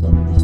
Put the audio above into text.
stop this.